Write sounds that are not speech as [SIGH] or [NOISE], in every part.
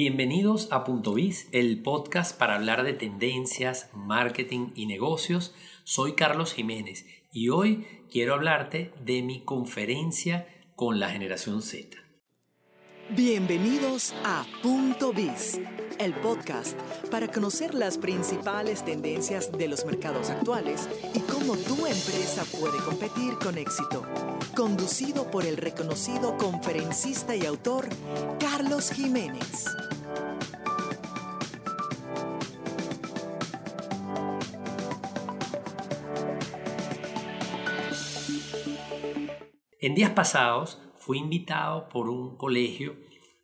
Bienvenidos a Punto Biz, el podcast para hablar de tendencias, marketing y negocios. Soy Carlos Jiménez y hoy quiero hablarte de mi conferencia con la generación Z. Bienvenidos a Punto Biz, el podcast para conocer las principales tendencias de los mercados actuales y cómo tu empresa puede competir con éxito. Conducido por el reconocido conferencista y autor Carlos Jiménez. En días pasados fui invitado por un colegio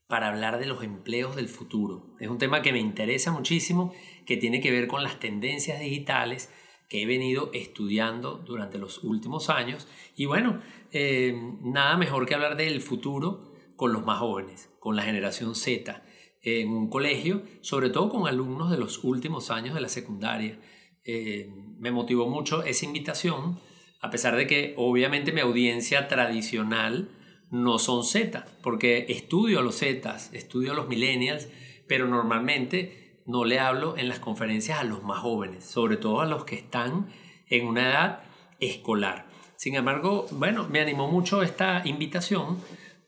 para hablar de los empleos del futuro. Es un tema que me interesa muchísimo, que tiene que ver con las tendencias digitales que he venido estudiando durante los últimos años. Y bueno, eh, nada mejor que hablar del futuro con los más jóvenes, con la generación Z, en un colegio, sobre todo con alumnos de los últimos años de la secundaria. Eh, me motivó mucho esa invitación, a pesar de que obviamente mi audiencia tradicional no son Z, porque estudio a los Z, estudio a los millennials, pero normalmente no le hablo en las conferencias a los más jóvenes, sobre todo a los que están en una edad escolar. Sin embargo, bueno, me animó mucho esta invitación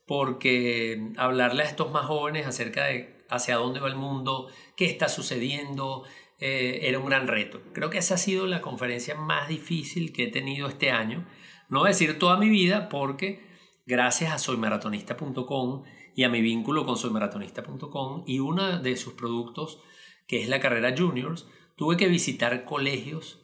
porque hablarle a estos más jóvenes acerca de hacia dónde va el mundo, qué está sucediendo, eh, era un gran reto. Creo que esa ha sido la conferencia más difícil que he tenido este año. No decir toda mi vida porque gracias a soymaratonista.com y a mi vínculo con soymaratonista.com y uno de sus productos, que es la carrera juniors, tuve que visitar colegios,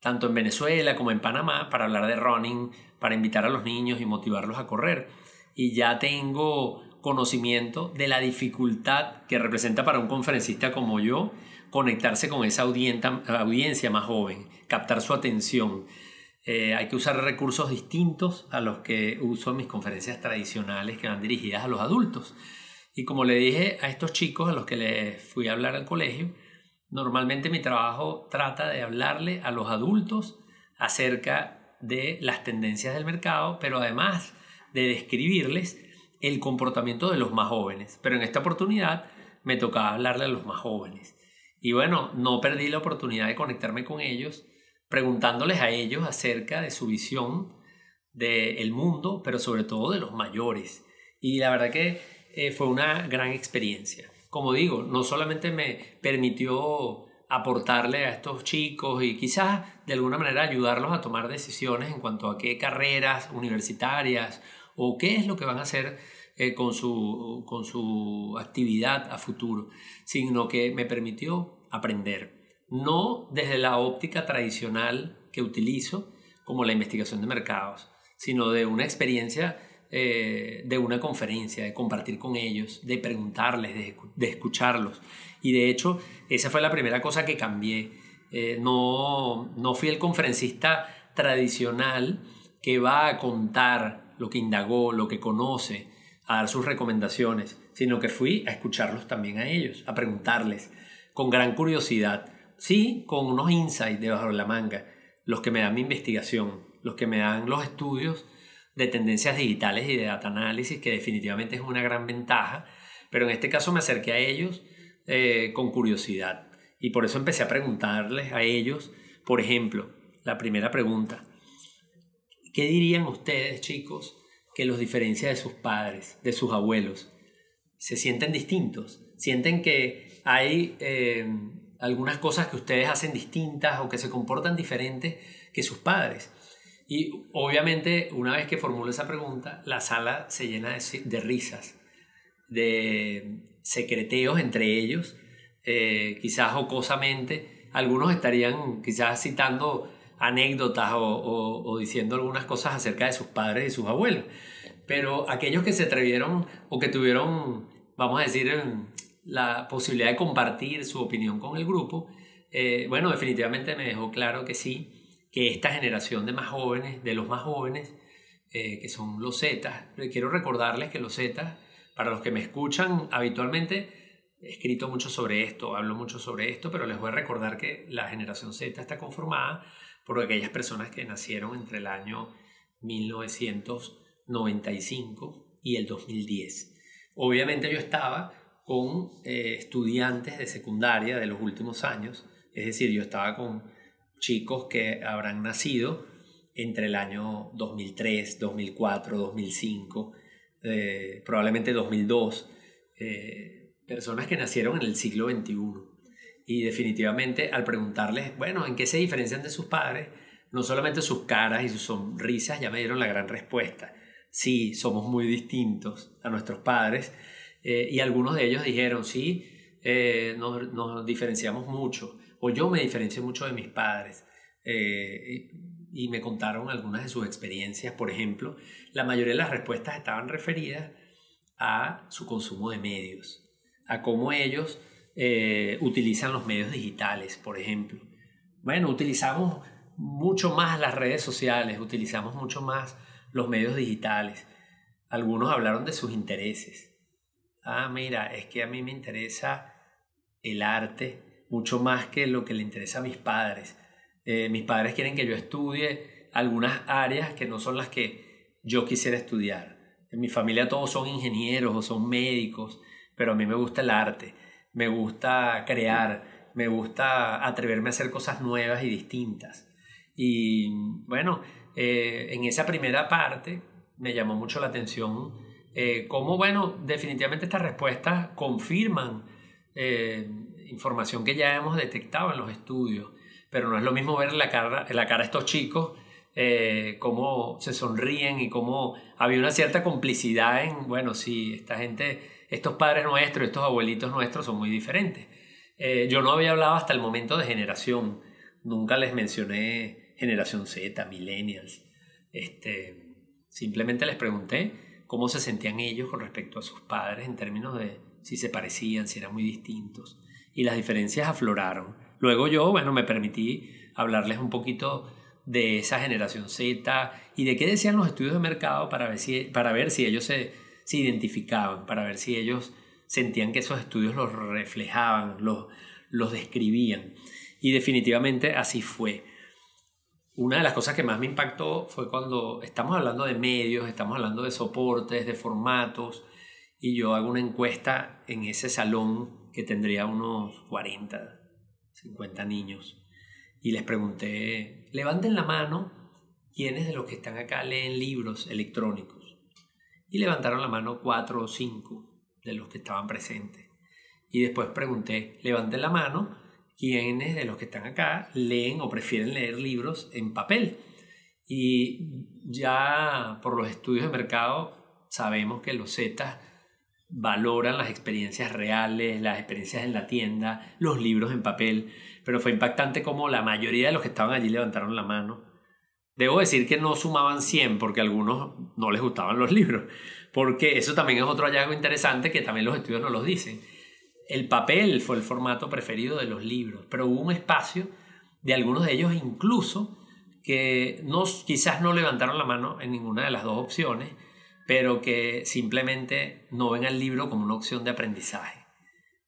tanto en Venezuela como en Panamá, para hablar de running, para invitar a los niños y motivarlos a correr. Y ya tengo conocimiento de la dificultad que representa para un conferencista como yo conectarse con esa audiencia más joven, captar su atención eh, hay que usar recursos distintos a los que uso en mis conferencias tradicionales que van dirigidas a los adultos. Y como le dije a estos chicos a los que les fui a hablar al colegio, normalmente mi trabajo trata de hablarle a los adultos acerca de las tendencias del mercado, pero además de describirles el comportamiento de los más jóvenes. Pero en esta oportunidad me tocaba hablarle a los más jóvenes. Y bueno, no perdí la oportunidad de conectarme con ellos preguntándoles a ellos acerca de su visión del mundo, pero sobre todo de los mayores. Y la verdad que eh, fue una gran experiencia. Como digo, no solamente me permitió aportarle a estos chicos y quizás de alguna manera ayudarlos a tomar decisiones en cuanto a qué carreras universitarias o qué es lo que van a hacer eh, con, su, con su actividad a futuro, sino que me permitió aprender no desde la óptica tradicional que utilizo, como la investigación de mercados, sino de una experiencia eh, de una conferencia, de compartir con ellos, de preguntarles, de, escucharlos. Y de hecho, esa fue la primera cosa que cambié. Eh, no, no fui el conferencista tradicional que va a contar lo que indagó, lo que conoce, a dar sus recomendaciones, sino que fui a escucharlos también a ellos, a preguntarles con gran curiosidad sí con unos insights debajo de la manga, los que me dan mi investigación, los que me dan los estudios de tendencias digitales y de data análisis, que definitivamente es una gran ventaja, pero en este caso me acerqué a ellos eh, con curiosidad y por eso empecé a preguntarles a ellos, por ejemplo, la primera pregunta, ¿qué dirían ustedes chicos que los diferencia de sus padres, de sus abuelos? ¿Se sienten distintos? ¿Sienten que hay... Eh, algunas cosas que ustedes hacen distintas o que se comportan diferentes que sus padres. Y obviamente, una vez que formulo esa pregunta, la sala se llena de, risas, de secreteos entre ellos, eh, quizás jocosamente. Algunos estarían quizás citando anécdotas o, diciendo algunas cosas acerca de sus padres y sus abuelos. Pero aquellos que se atrevieron o que tuvieron, vamos a decir, la posibilidad de compartir su opinión con el grupo, eh, bueno, definitivamente me dejó claro que sí, que esta generación de más jóvenes, de los más jóvenes, eh, que son los Zetas, quiero recordarles que los Zetas, para los que me escuchan habitualmente, he escrito mucho sobre esto, hablo mucho sobre esto, pero les voy a recordar que la generación Z está conformada por aquellas personas que nacieron entre el año 1995 y el 2010. Obviamente yo estaba con eh, estudiantes de secundaria de los últimos años, es decir, yo estaba con chicos que habrán nacido entre el año 2003, 2004, 2005, probablemente 2002, eh, personas que nacieron en el siglo XXI. Y definitivamente al preguntarles, bueno, ¿en qué se diferencian de sus padres? No solamente sus caras y sus sonrisas ya me dieron la gran respuesta. Sí, somos muy distintos a nuestros padres. Eh, y algunos de ellos dijeron, sí, eh, nos, nos, diferenciamos mucho. O yo me diferencio mucho de mis padres. Eh, y me contaron algunas de sus experiencias. Por ejemplo, la mayoría de las respuestas estaban referidas a su consumo de medios, a cómo ellos eh, utilizan los medios digitales, por ejemplo. Bueno, utilizamos mucho más las redes sociales, utilizamos mucho más los medios digitales. Algunos hablaron de sus intereses. Ah, mira, es que a mí me interesa el arte mucho más que lo que le interesa a mis padres. Eh, mis padres quieren que yo estudie algunas áreas que no son las que yo quisiera estudiar. En mi familia todos son ingenieros o son médicos, pero a mí me gusta el arte me gusta crear, me gusta atreverme a hacer cosas nuevas y distintas. Y bueno, eh, en esa primera parte me llamó mucho la atención eh, cómo, bueno, definitivamente estas respuestas confirman eh, información que ya hemos detectado en los estudios, pero no es lo mismo ver la cara, la cara de estos chicos, cómo se sonríen y cómo había una cierta complicidad en, bueno, sí, esta gente estos padres nuestros, estos abuelitos nuestros son muy diferentes. Eh, yo no había hablado hasta el momento de generación, nunca les mencioné generación Z, millennials. Este, simplemente les pregunté cómo se sentían ellos con respecto a sus padres en términos de si se parecían, si eran muy distintos. Y las diferencias afloraron. Luego yo, bueno, me permití hablarles un poquito de esa generación Z y de qué decían los estudios de mercado para ver si, para ver si ellos se, se identificaban, para ver si ellos sentían que esos estudios los reflejaban, los, los describían. Y definitivamente así fue. Una de las cosas que más me impactó fue cuando estamos hablando de medios, estamos hablando de soportes, de formatos, y yo hago una encuesta en ese salón que tendría unos 40, 50 niños, y les pregunté, levanten la mano, ¿quiénes de los que están acá leen libros electrónicos? Y levantaron la mano cuatro o cinco de los que estaban presentes. Y después pregunté, levanten la mano, ¿quiénes de los que están acá leen o prefieren leer libros en papel? Y ya por los estudios de mercado sabemos que los Zetas valoran las experiencias reales, las experiencias en la tienda, los libros en papel, pero fue impactante como la mayoría de los que estaban allí levantaron la mano Debo decir que no sumaban 100 porque a algunos no les gustaban los [LAUGHS] libros, porque eso también es otro hallazgo interesante que también los estudios nos lo dicen. El papel fue el formato preferido de los libros, pero hubo un espacio de algunos de ellos incluso que quizás no levantaron la mano en ninguna de las dos opciones, pero que simplemente no ven al libro como una opción de aprendizaje.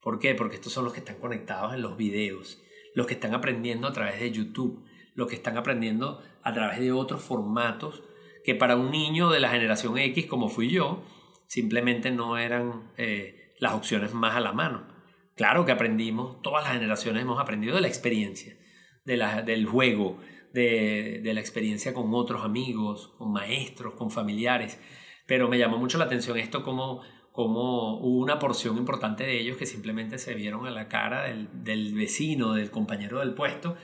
¿Por qué? Porque estos son los que están conectados en los videos, los que están aprendiendo a través de YouTube, los que están aprendiendo a través de otros formatos que para un niño de la generación X como fui yo, simplemente no eran eh, las opciones más a la mano. Claro que aprendimos, todas las generaciones hemos aprendido de la experiencia, de la, del juego, de, de la experiencia con otros amigos, con maestros, con familiares, pero me llamó mucho la atención esto como, como hubo una porción importante de ellos que simplemente se vieron a la cara del, del vecino, del compañero del puesto,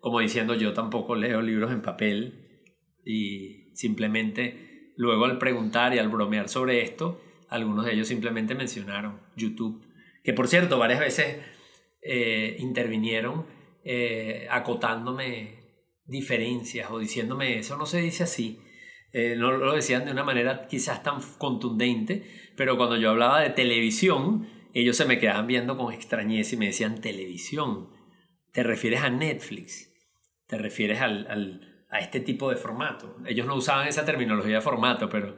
como diciendo yo tampoco leo libros en papel y simplemente luego al preguntar y al bromear sobre esto, algunos de ellos simplemente mencionaron YouTube, que por cierto varias veces eh, intervinieron eh, acotándome diferencias o diciéndome eso no se dice así. Eh, no lo decían de una manera quizás tan contundente, pero cuando yo hablaba de televisión, ellos se me quedaban viendo con extrañeza y me decían televisión. ¿Te refieres a Netflix? te refieres al, a este tipo de formato. Ellos no usaban esa terminología de formato, pero...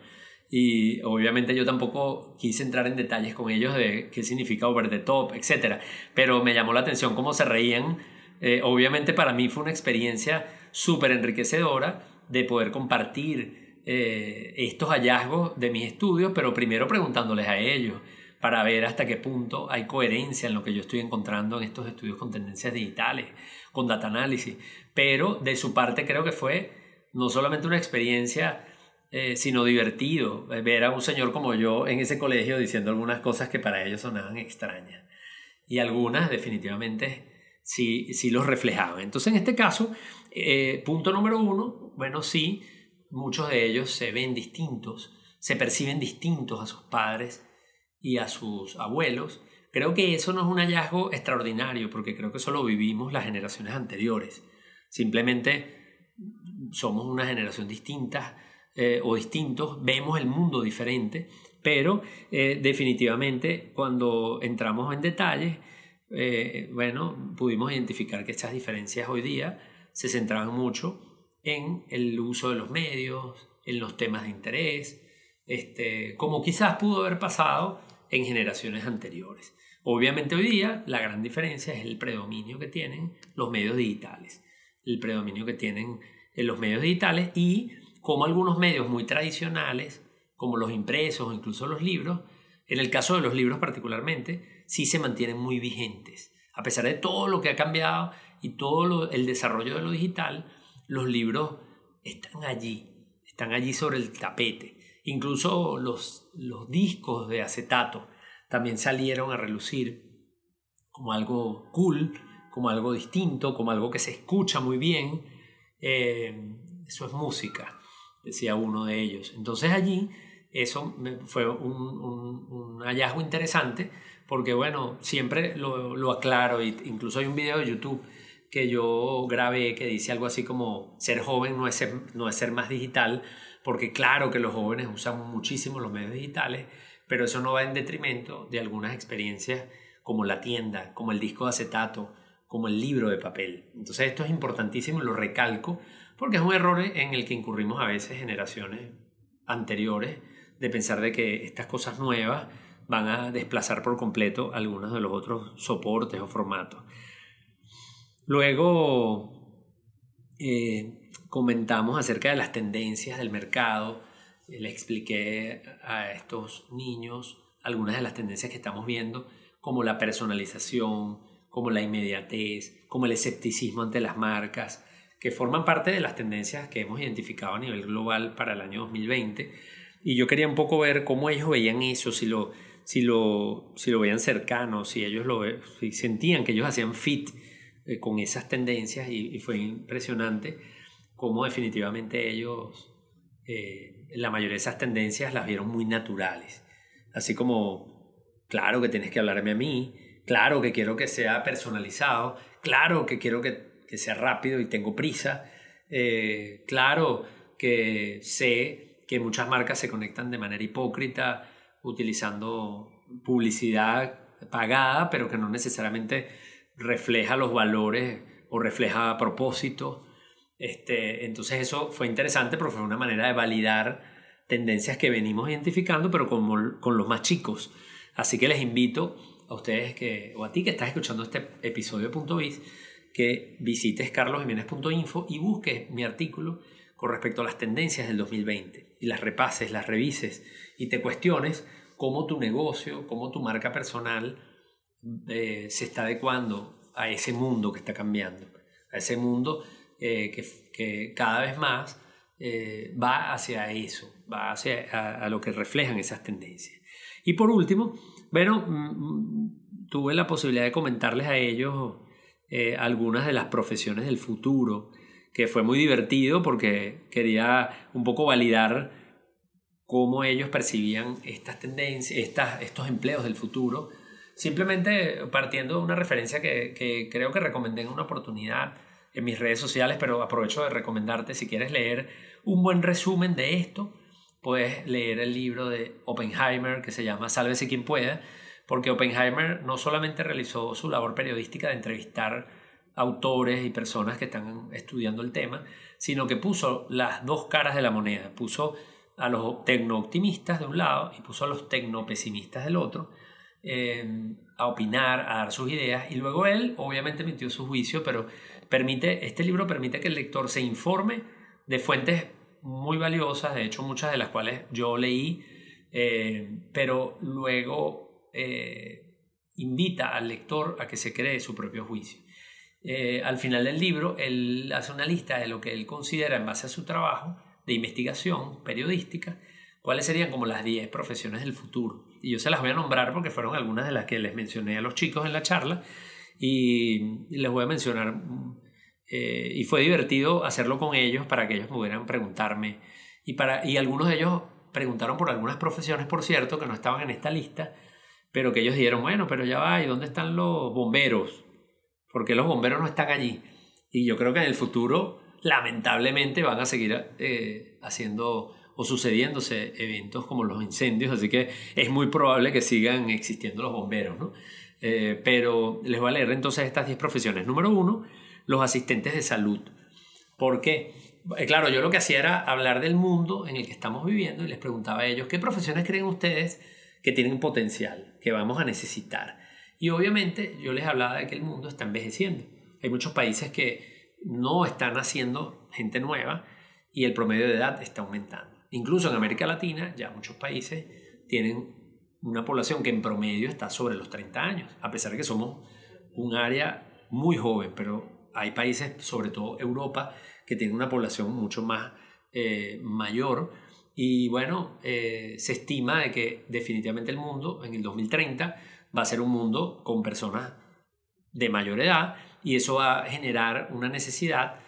Y obviamente yo tampoco quise entrar en detalles con ellos de qué significa over the top, etc. Pero me llamó la atención cómo se reían. Eh, obviamente para mí fue una experiencia súper enriquecedora de poder compartir eh, estos hallazgos de mis estudios, pero primero preguntándoles a ellos, para ver hasta qué punto hay coherencia en lo que yo estoy encontrando en estos estudios con tendencias digitales, con data análisis. Pero de su parte creo que fue no solamente una experiencia, eh, sino divertido eh, ver a un señor como yo en ese colegio diciendo algunas cosas que para ellos sonaban extrañas. Y algunas definitivamente sí, sí los reflejaban. Entonces en este caso, eh, punto número uno, bueno, sí, muchos de ellos se ven distintos, se perciben distintos a sus padres y a sus abuelos. Creo que eso no es un hallazgo extraordinario, porque creo que eso lo vivimos las generaciones anteriores. Simplemente somos una generación distinta eh, o distintos, vemos el mundo diferente, pero eh, definitivamente cuando entramos en detalles, eh, bueno, pudimos identificar que estas diferencias hoy día se centraban mucho en el uso de los medios, en los temas de interés, este, como quizás pudo haber pasado en generaciones anteriores. Obviamente hoy día la gran diferencia es el predominio que tienen los medios digitales, el predominio que tienen en los medios digitales y como algunos medios muy tradicionales, como los impresos o incluso los libros, en el caso de los libros particularmente, sí se mantienen muy vigentes. A pesar de todo lo que ha cambiado y todo el desarrollo de lo digital, los libros están allí, están allí sobre el tapete. Incluso los, los discos de acetato también salieron a relucir como algo cool, como algo distinto, como algo que se escucha muy bien. Eh, eso es música, decía uno de ellos. Entonces allí eso fue un, hallazgo interesante porque bueno, siempre lo, lo aclaro, incluso hay un video de YouTube que yo grabé que dice algo así como ser joven no es ser, no es ser más digital, porque claro que los jóvenes usan muchísimo los medios digitales, pero eso no va en detrimento de algunas experiencias como la tienda, como el disco de acetato, como el libro de papel. Entonces esto es importantísimo y lo recalco porque es un error en el que incurrimos a veces generaciones anteriores de pensar de que estas cosas nuevas van a desplazar por completo algunos de los otros soportes o formatos. Luego eh, comentamos acerca de las tendencias del mercado, le expliqué a estos niños algunas de las tendencias que estamos viendo, como la personalización, como la inmediatez, como el escepticismo ante las marcas, que forman parte de las tendencias que hemos identificado a nivel global para el año 2020. Y yo quería un poco ver cómo ellos veían eso, si lo, si lo, si lo veían cercano, si ellos lo si sentían que ellos hacían fit eh, con esas tendencias y, fue impresionante cómo definitivamente ellos eh, la mayoría de esas tendencias las vieron muy naturales. Así como, claro que tienes que hablarme a mí, claro que quiero que sea personalizado, claro que quiero que, que sea rápido y tengo prisa, eh, claro que sé que muchas marcas se conectan de manera hipócrita utilizando publicidad pagada, pero que no necesariamente refleja los valores o refleja a propósito. Este, entonces eso fue interesante porque fue una manera de validar tendencias que venimos identificando, pero con, con los más chicos. Así que les invito a ustedes que, o a ti que estás escuchando este episodio de Punto Biz, que visites carlosjiménez.info y busques mi artículo con respecto a las tendencias del 2020 y las repases, las revises y te cuestiones cómo tu negocio, cómo tu marca personal eh, se está adecuando a ese mundo que está cambiando, a ese mundo eh, que, cada vez más eh, va hacia eso, va hacia a, lo que reflejan esas tendencias. Y por último, bueno, mm, mm, tuve la posibilidad de comentarles a ellos algunas de las profesiones del futuro, que fue muy divertido porque quería un poco validar cómo ellos percibían estas tendencias, estos empleos del futuro Simplemente partiendo de una referencia que, creo que recomendé en una oportunidad en mis redes sociales, pero aprovecho de recomendarte si quieres leer un buen resumen de esto, puedes leer el libro de Oppenheimer que se llama Sálvese quien pueda, porque Oppenheimer no solamente realizó su labor periodística de entrevistar autores y personas que están estudiando el tema, sino que puso las dos caras de la moneda, puso a los tecno-optimistas de un lado y puso a los tecno-pesimistas del otro, Em, a opinar, a dar sus ideas y luego él obviamente emitió su juicio, pero permite, este libro permite que el lector se informe de fuentes muy valiosas, de hecho muchas de las cuales yo leí, eh, pero luego eh, invita al lector a que se cree su propio juicio. Eh, al final del libro, él hace una lista de lo que él considera en base a su trabajo de investigación periodística, cuáles serían como las 10 profesiones del futuro. Y yo se las voy a nombrar porque fueron algunas de las que les mencioné a los chicos en la charla y les voy a mencionar. Eh, y fue divertido hacerlo con ellos para que ellos pudieran preguntarme. Y, para, y algunos de ellos preguntaron por algunas profesiones, por cierto, que no estaban en esta lista, pero que ellos dijeron, bueno, pero ya va, ¿y dónde están los bomberos? Porque los bomberos no están allí. Y yo creo que en el futuro, lamentablemente, van a seguir eh, haciendo o sucediéndose eventos como los incendios, así que es muy probable que sigan existiendo los bomberos, ¿no? Eh, pero les voy a leer entonces estas 10 profesiones. Número uno, los asistentes de salud. ¿Por qué? Eh, claro, yo lo que hacía era hablar del mundo en el que estamos viviendo y les preguntaba a ellos, ¿qué profesiones creen ustedes que tienen potencial, que vamos a necesitar? Y obviamente yo les hablaba de que el mundo está envejeciendo. Hay muchos países que no están haciendo gente nueva y el promedio de edad está aumentando. Incluso en América Latina ya muchos países tienen una población que en promedio está sobre los 30 años, a pesar de que somos un área muy joven, pero hay países, sobre todo Europa, que tienen una población mucho más eh, mayor. Y bueno, eh, se estima de que definitivamente el mundo en el 2030 va a ser un mundo con personas de mayor edad y eso va a generar una necesidad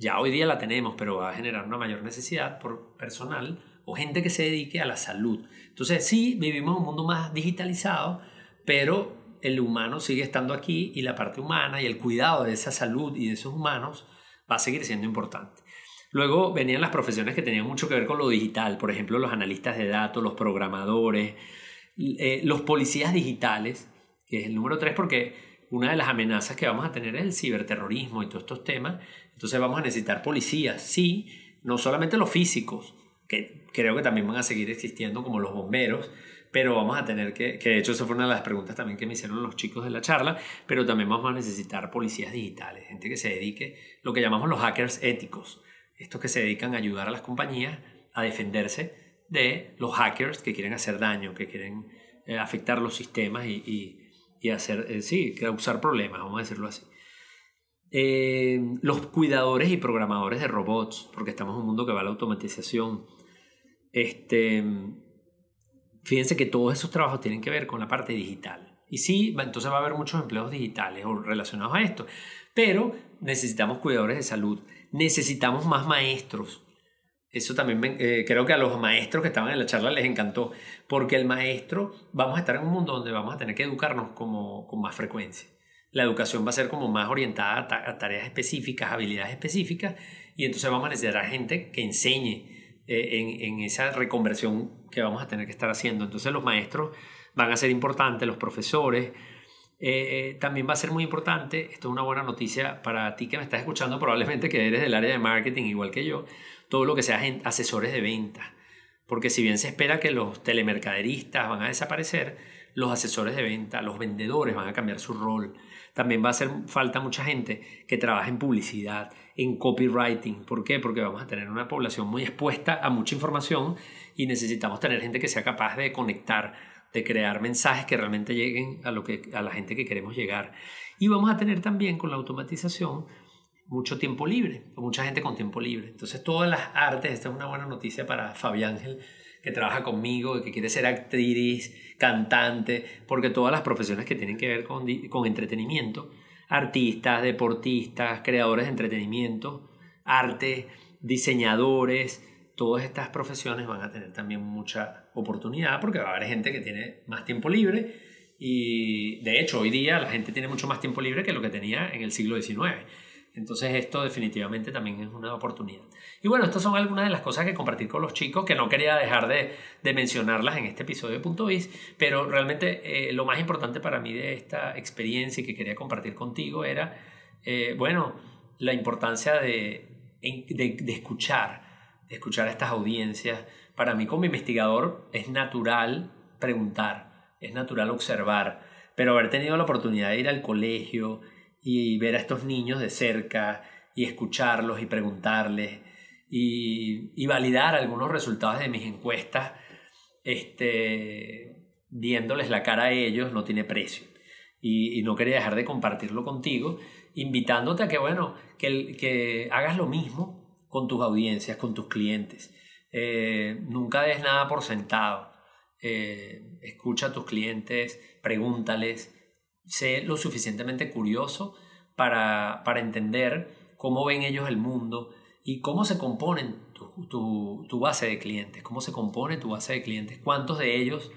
ya hoy día la tenemos, pero va a generar una mayor necesidad por personal o gente que se dedique a la salud. Entonces sí, vivimos un mundo más digitalizado, pero el humano sigue estando aquí y la parte humana y el cuidado de esa salud y de esos humanos va a seguir siendo importante. Luego venían las profesiones que tenían mucho que ver con lo digital, por ejemplo, los analistas de datos, los programadores, eh, los policías digitales, que es el número tres porque una de las amenazas que vamos a tener es el ciberterrorismo y todos estos temas. Entonces vamos a necesitar policías, sí, no solamente los físicos, que creo que también van a seguir existiendo como los bomberos, pero vamos a tener que, que de hecho esa fue una de las preguntas también que me hicieron los chicos de la charla, pero también vamos a necesitar policías digitales, gente que se dedique, lo que llamamos los hackers éticos, estos que se dedican a ayudar a las compañías a defenderse de los hackers que quieren hacer daño, que quieren eh, afectar los sistemas y y hacer, eh, sí, causar problemas, vamos a decirlo así. Eh, los cuidadores y programadores de robots, porque estamos en un mundo que va a la automatización. Este, fíjense que todos esos trabajos tienen que ver con la parte digital. Y sí, entonces va a haber muchos empleos digitales o relacionados a esto. Pero necesitamos cuidadores de salud, necesitamos más maestros, eso también eh, creo que a los maestros que estaban en la charla les encantó, porque el maestro, vamos a estar en un mundo donde vamos a tener que educarnos como, con más frecuencia. La educación va a ser como más orientada a, tareas específicas, habilidades específicas, y entonces vamos a necesitar gente que enseñe eh, en, esa reconversión que vamos a tener que estar haciendo. Entonces los maestros van a ser importantes, los profesores. Eh, también va a ser muy importante, esto es una buena noticia para ti que me estás escuchando, probablemente que eres del área de marketing igual que yo, todo lo que sea asesores de venta. Porque si bien se espera que los telemercaderistas van a desaparecer, los asesores de venta, los vendedores van a cambiar su rol. También va a hacer falta mucha gente que trabaje en publicidad, en copywriting. ¿Por qué? Porque vamos a tener una población muy expuesta a mucha información y necesitamos tener gente que sea capaz de conectar, de crear mensajes que realmente lleguen a, lo que, a la gente que queremos llegar. Y vamos a tener también con la automatización mucho tiempo libre, mucha gente con tiempo libre. Entonces, todas las artes, esta es una buena noticia para Fabi Ángel, que trabaja conmigo que quiere ser actriz, cantante, porque todas las profesiones que tienen que ver con, con entretenimiento, artistas, deportistas, creadores de entretenimiento, arte, diseñadores, todas estas profesiones van a tener también mucha oportunidad porque va a haber gente que tiene más tiempo libre y de hecho hoy día la gente tiene mucho más tiempo libre que lo que tenía en el siglo XIX. Entonces esto definitivamente también es una oportunidad. Y bueno, estas son algunas de las cosas que compartir con los chicos, que no quería dejar de, mencionarlas en este episodio de Punto Biz, pero realmente eh, lo más importante para mí de esta experiencia y que quería compartir contigo era, eh, bueno, la importancia de, de, escuchar, de escuchar a estas audiencias. Para mí como investigador es natural preguntar, es natural observar, pero haber tenido la oportunidad de ir al colegio, y ver a estos niños de cerca y escucharlos y preguntarles y, validar algunos resultados de mis encuestas, este, viéndoles la cara a ellos no tiene precio. Y, no quería dejar de compartirlo contigo, invitándote a que, bueno, que, que hagas lo mismo con tus audiencias, con tus clientes. Eh, nunca des nada por sentado. Eh, escucha a tus clientes, pregúntales, sé lo suficientemente curioso para, para entender cómo ven ellos el mundo y cómo se componen tu, tu, base de clientes, cómo se compone tu base de clientes, cuántos de ellos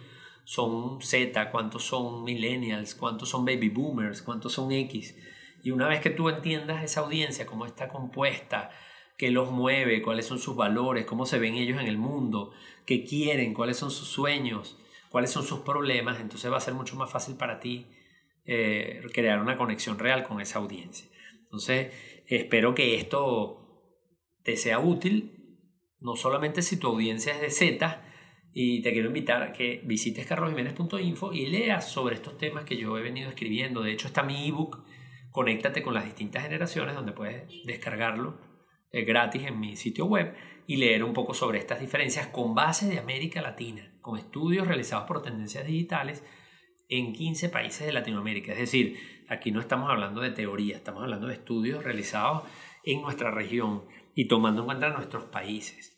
son Z, cuántos son millennials, cuántos son baby boomers, cuántos son X. Y una vez que tú entiendas esa audiencia, cómo está compuesta, qué los mueve, cuáles son sus valores, cómo se ven ellos en el mundo, qué quieren, cuáles son sus sueños, cuáles son sus problemas, entonces va a ser mucho más fácil para ti eh, crear una conexión real con esa audiencia. Entonces, espero que esto te sea útil, no solamente si tu audiencia es de Z, y te quiero invitar a que visites carlosjiménez.info y leas sobre estos temas que yo he venido escribiendo. De hecho, está mi ebook, Conéctate con las distintas generaciones, donde puedes descargarlo eh, gratis en mi sitio web y leer un poco sobre estas diferencias con base de América Latina, con estudios realizados por tendencias digitales en 15 países de Latinoamérica. Es decir, aquí no estamos hablando de teoría, estamos hablando de estudios realizados en nuestra región y tomando en cuenta nuestros países.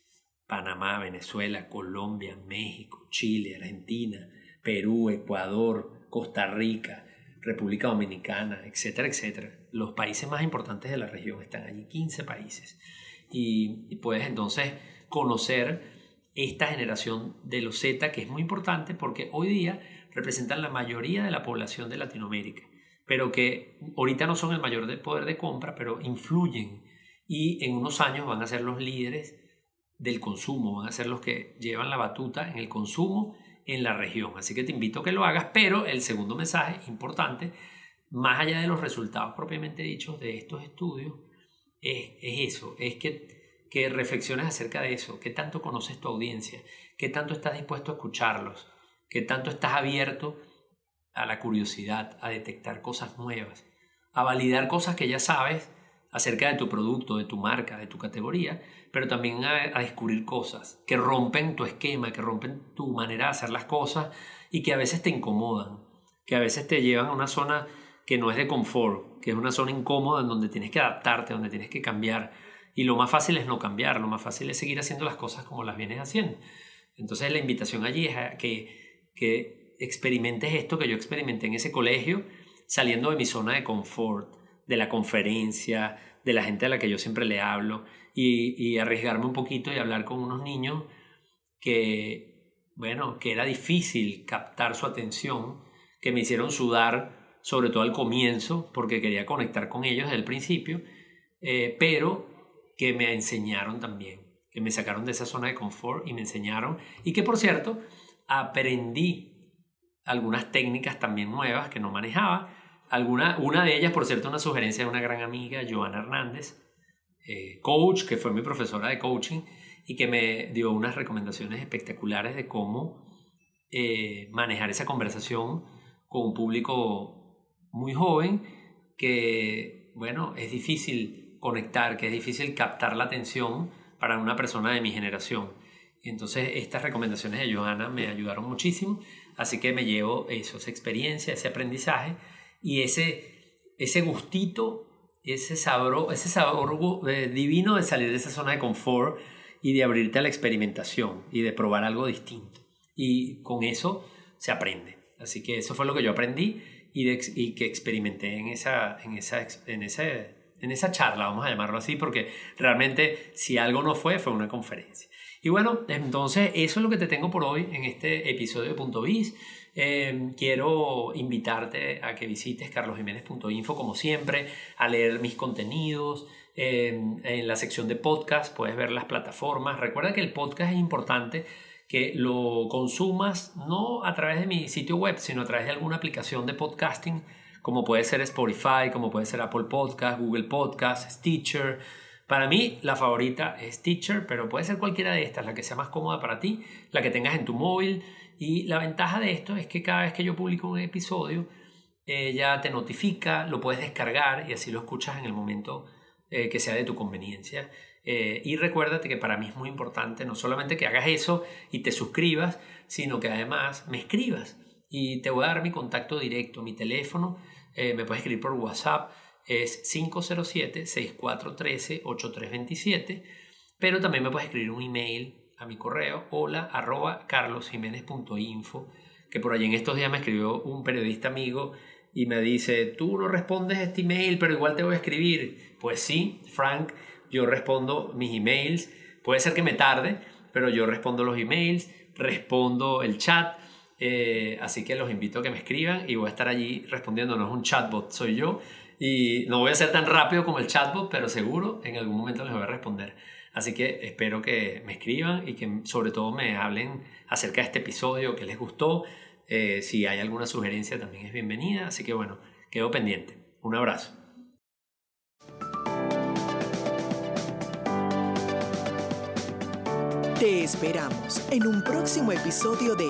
Panamá, Venezuela, Colombia, México, Chile, Argentina, Perú, Ecuador, Costa Rica, República Dominicana, etcétera, etcétera. Los países más importantes de la región están allí, 15 países. Y, puedes entonces conocer esta generación de los Z, que es muy importante porque hoy día representan la mayoría de la población de Latinoamérica, pero que ahorita no son el mayor poder de compra, pero influyen y en unos años van a ser los líderes del consumo, van a ser los que llevan la batuta en el consumo en la región. Así que te invito a que lo hagas, pero el segundo mensaje importante, más allá de los resultados propiamente dichos de estos estudios, es, eso, es que, que reflexiones acerca de eso, qué tanto conoces tu audiencia, qué tanto estás dispuesto a escucharlos, qué tanto estás abierto a la curiosidad, a detectar cosas nuevas, a validar cosas que ya sabes acerca de tu producto, de tu marca, de tu categoría, pero también a, descubrir cosas que rompen tu esquema, que rompen tu manera de hacer las cosas y que a veces te incomodan, que a veces te llevan a una zona que no es de confort, que es una zona incómoda en donde tienes que adaptarte, donde tienes que cambiar. Y lo más fácil es no cambiar, lo más fácil es seguir haciendo las cosas como las vienes haciendo. Entonces la invitación allí es a que, que experimentes esto que yo experimenté en ese colegio, saliendo de mi zona de confort, de la conferencia, de la gente a la que yo siempre le hablo y, arriesgarme un poquito y hablar con unos niños que, bueno, que era difícil captar su atención, que me hicieron sudar, sobre todo al comienzo, porque quería conectar con ellos desde el principio, eh, pero que me enseñaron también, que me sacaron de esa zona de confort y me enseñaron, y que por cierto, aprendí algunas técnicas también nuevas que no manejaba. Alguna, una de ellas, por cierto, una sugerencia de una gran amiga, Joana Hernández, eh, coach, que fue mi profesora de coaching y que me dio unas recomendaciones espectaculares de cómo eh, manejar esa conversación con un público muy joven que, bueno, es difícil conectar, que es difícil captar la atención para una persona de mi generación. Entonces estas recomendaciones de Johanna me ayudaron muchísimo, así que me llevo eso, esa experiencia, ese aprendizaje y ese, ese gustito ese sabor, ese sabor eh, divino de salir de esa zona de confort y de abrirte a la experimentación y de probar algo distinto. Y con eso se aprende. Así que eso fue lo que yo aprendí y, y que experimenté en esa, en, esa, en, ese, en esa charla, vamos a llamarlo así, porque realmente si algo no fue, fue una conferencia. Y bueno, entonces eso es lo que te tengo por hoy en este episodio de Punto Biz. Em, quiero invitarte a que visites carlosjiménez.info como siempre, a leer mis contenidos. Em, en la sección de podcast puedes ver las plataformas. Recuerda que el podcast es importante que lo consumas no a través de mi sitio web, sino a través de alguna aplicación de podcasting, como puede ser Spotify, como puede ser Apple Podcast, Google Podcast, Stitcher. Para mí la favorita es Stitcher, pero puede ser cualquiera de estas, la que sea más cómoda para ti, la que tengas en tu móvil. Y la ventaja de esto es que cada vez que yo publico un episodio, ya te notifica, lo puedes descargar y así lo escuchas en el momento eh, que sea de tu conveniencia. Eh, y recuérdate que para mí es muy importante no solamente que hagas eso y te suscribas, sino que además me escribas y te voy a dar mi contacto directo, mi teléfono, eh, me puedes escribir por WhatsApp, es 507-6413-8327, pero también me puedes escribir un email a mi correo hola arroba carlosjiménez.info, que por allí en estos días me escribió un periodista amigo y me dice, tú no respondes este email, pero igual te voy a escribir. Pues sí, Frank, yo respondo mis emails, puede ser que me tarde, pero yo respondo los emails, respondo el chat, eh, así que los invito a que me escriban y voy a estar allí respondiendo, no es un chatbot, soy yo. Y no voy a ser tan rápido como el chatbot, pero seguro en algún momento les voy a responder. Así que espero que me escriban y que sobre todo me hablen acerca de este episodio, que les gustó. Eh, si hay alguna sugerencia también es bienvenida. Así que bueno, quedo pendiente. Un abrazo. Te esperamos en un próximo episodio de